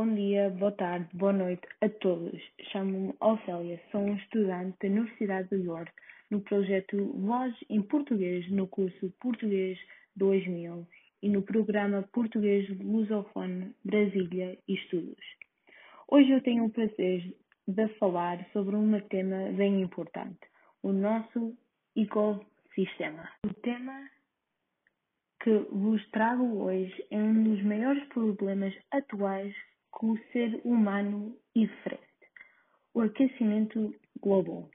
Bom dia, boa tarde, boa noite a todos. Chamo-me Ofélia, sou um estudante da Universidade de York no projeto Voz em Português no curso Português 2000 e no programa Português Lusofone Brasília Estudos. Hoje eu tenho o prazer de falar sobre um tema bem importante, o nosso ecossistema. O tema que vos trago hoje é um dos maiores problemas atuais que o ser humano enfrenta: o aquecimento global.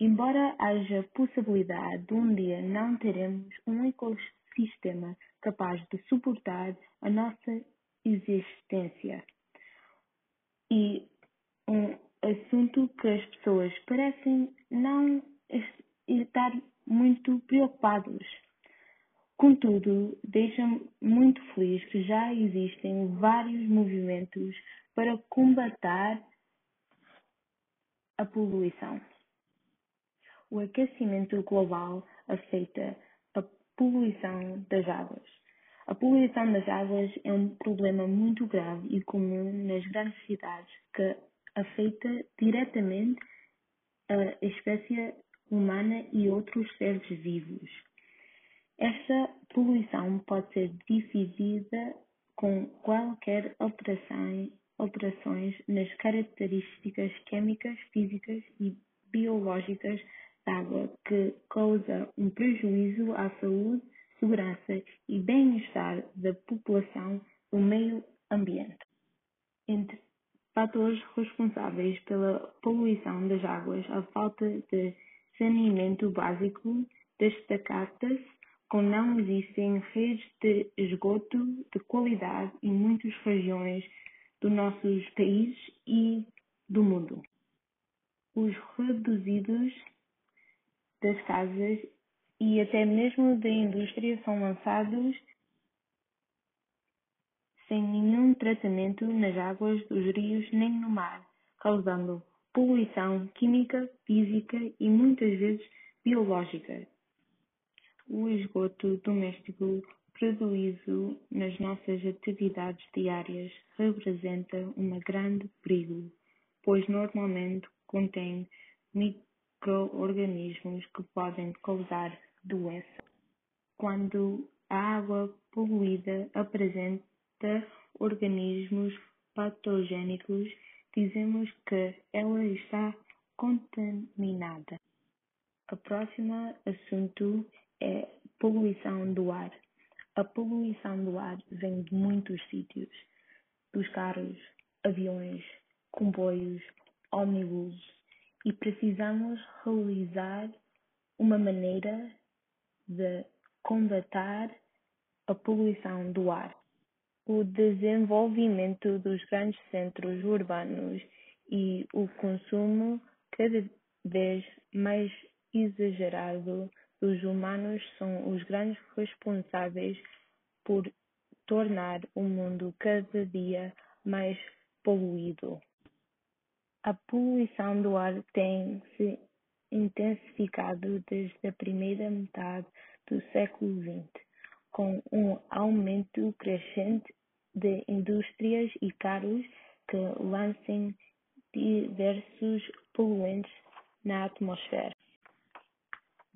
Embora haja possibilidade de um dia não teremos um ecossistema capaz de suportar a nossa existência, e um assunto que as pessoas parecem não estar muito preocupados Contudo, deixa-me muito feliz que já existem vários movimentos para combater a poluição. O aquecimento global afeta a poluição das águas. A poluição das águas é um problema muito grave e comum nas grandes cidades que afeta diretamente a espécie humana e outros seres vivos. Esta poluição pode ser dividida com quaisquer alterações nas características químicas, físicas e biológicas da água que causa um prejuízo à saúde, segurança e bem-estar da população do meio ambiente. Entre fatores responsáveis pela poluição das águas, a falta de saneamento básico destaca-se com não existem redes de esgoto de qualidade em muitas regiões dos nossos países e do mundo. Os reduzidos das casas e até mesmo da indústria são lançados sem nenhum tratamento nas águas dos rios nem no mar, causando poluição química, física e muitas vezes biológica. O esgoto doméstico produzido nas nossas atividades diárias representa um grande perigo, pois normalmente contém micro-organismos que podem causar doença. Quando a água poluída apresenta organismos patogênicos, dizemos que ela está contaminada. O próximo assunto é poluição do ar. A poluição do ar vem de muitos sítios, dos carros, aviões, comboios, ônibus, e precisamos realizar uma maneira de combater a poluição do ar. O desenvolvimento dos grandes centros urbanos e o consumo cada vez mais exagerado os humanos são os grandes responsáveis por tornar o mundo cada dia mais poluído. A poluição do ar tem se intensificado desde a primeira metade do século XX, com um aumento crescente de indústrias e carros que lancem diversos poluentes na atmosfera.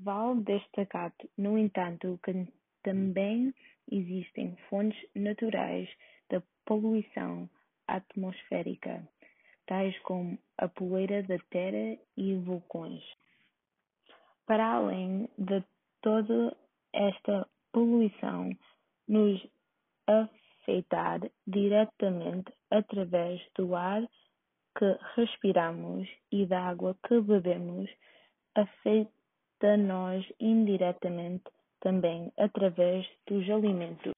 Vale destacar, no entanto, que também existem fontes naturais de poluição atmosférica, tais como a poeira da Terra e vulcões. Para além de toda esta poluição nos afetar diretamente através do ar que respiramos e da água que bebemos, afeta afeta nós indiretamente também através dos alimentos.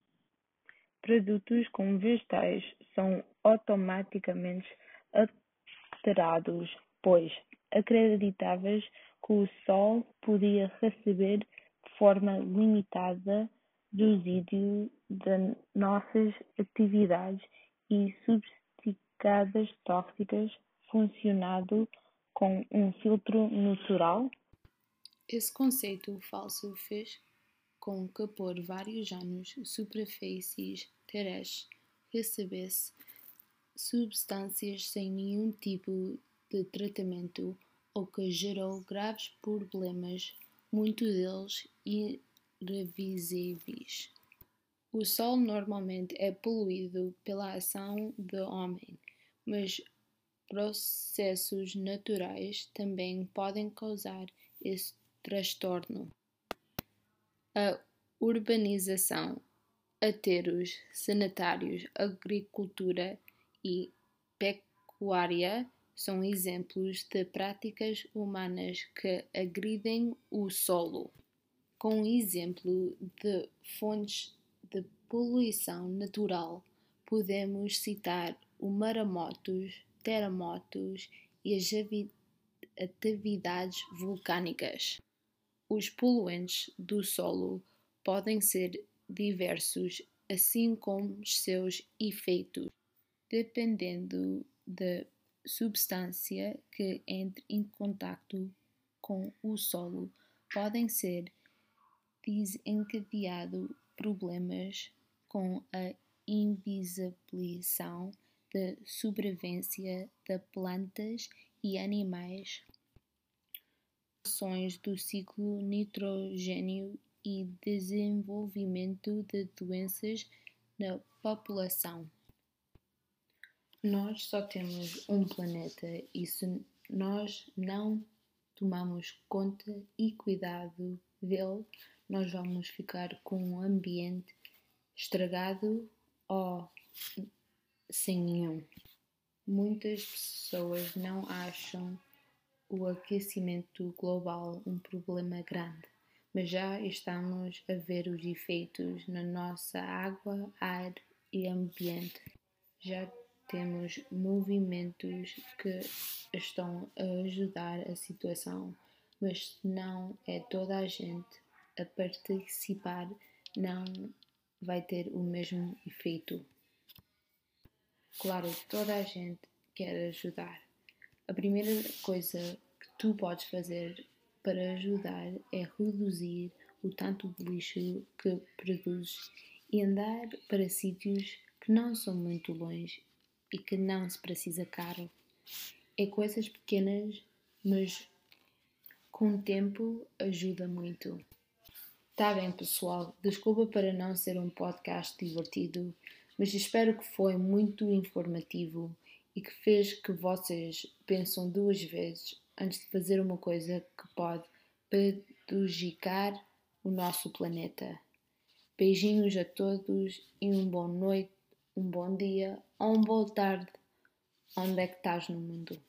Produtos como vegetais são automaticamente alterados, pois acreditavas que o Sol podia receber de forma limitada resíduo de nossas atividades e substicadas tóxicas funcionando com um filtro natural? Esse conceito falso fez com que por vários anos superfícies terrestres recebesse substâncias sem nenhum tipo de tratamento o que gerou graves problemas, muitos deles irrevisíveis. O Sol normalmente é poluído pela ação do homem, mas processos naturais também podem causar esse transtorno. A urbanização, aterros sanitários, agricultura e pecuária são exemplos de práticas humanas que agridem o solo. Com exemplo de fontes de poluição natural, podemos citar os maremotos, terremotos e as atividades vulcânicas. Os poluentes do solo podem ser diversos, assim como os seus efeitos, dependendo da substância que entre em contato com o solo, podem ser desencadeados problemas com a invisibilização da sobrevivência de plantas e animais, ações do ciclo nitrogênio e desenvolvimento de doenças na população. Nós só temos um planeta e se nós não tomarmos conta e cuidado dele, nós vamos ficar com um ambiente estragado ou sem nenhum. Muitas pessoas não acham o aquecimento global um problema grande, mas já estamos a ver os efeitos na nossa água, ar e ambiente. Já temos movimentos que estão a ajudar a situação, mas se não é toda a gente a participar, não vai ter o mesmo efeito. Claro, toda a gente quer ajudar. A primeira coisa que tu podes fazer para ajudar é reduzir o tanto de lixo que produzes e andar para sítios que não são muito longe e que não se precisa caro. É coisas pequenas, mas com o tempo ajuda muito. Tá bem, pessoal, desculpa para não ser um podcast divertido, mas espero que foi muito informativo e que fez que vocês pensem duas vezes antes de fazer uma coisa que pode prejudicar o nosso planeta. Beijinhos a todos e uma boa noite, um bom dia ou uma boa tarde, onde é que estás no mundo.